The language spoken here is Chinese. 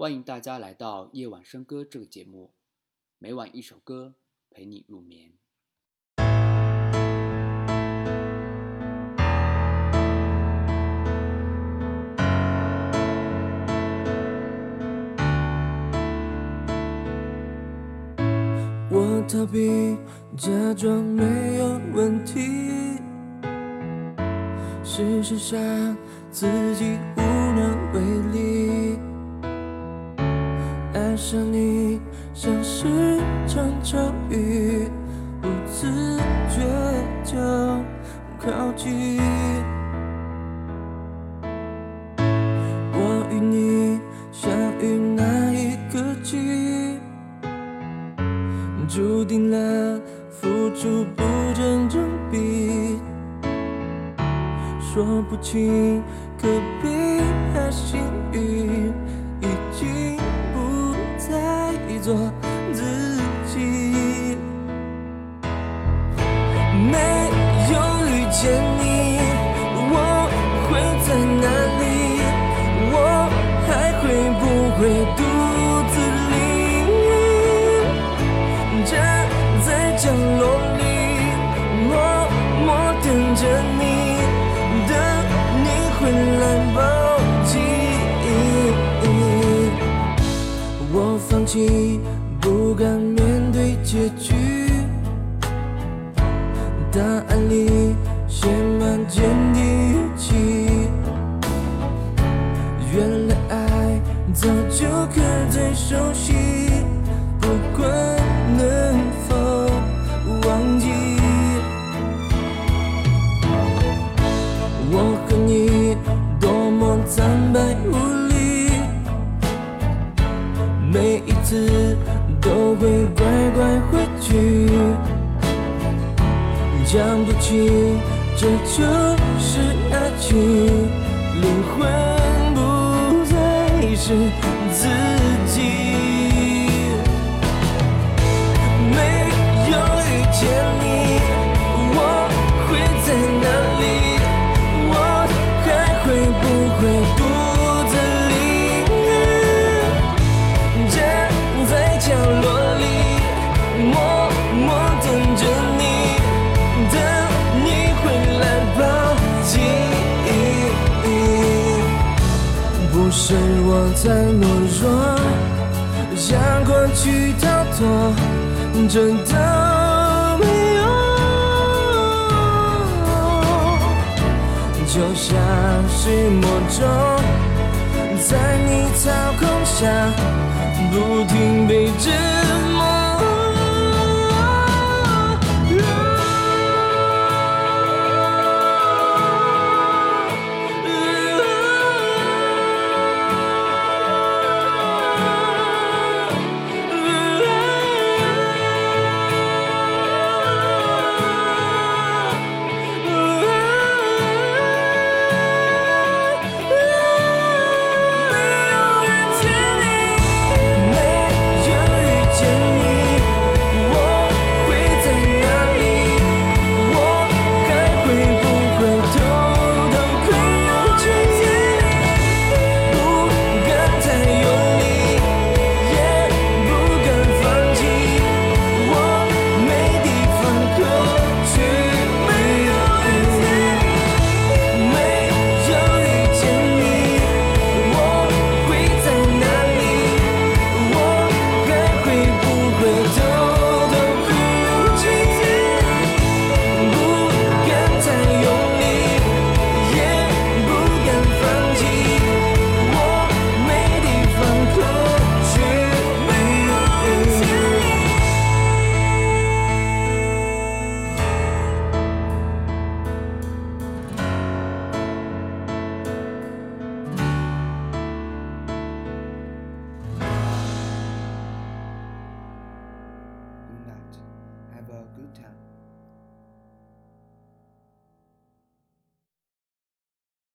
欢迎大家来到夜晚笙歌这个节目，每晚一首歌陪你入眠。我逃避，假装没有问题，事实上自己无能为力。爱上你像是场咒语，不自觉就靠近。我与你相遇那一刻起。注定了付出不成正比，说不清可悲还幸做自己。没有遇见你，我会在哪里？我还会不会独自淋雨？站在角落里，默默等着你，等你回来抱紧。我放弃，结局，答案里写满坚定语气。原来爱早就刻在手心，乖乖回去，讲不清，这就是爱情，灵魂不再是自是我太懦弱，让过去逃脱，真的没用。就像是魔咒，在你操控下，不停被折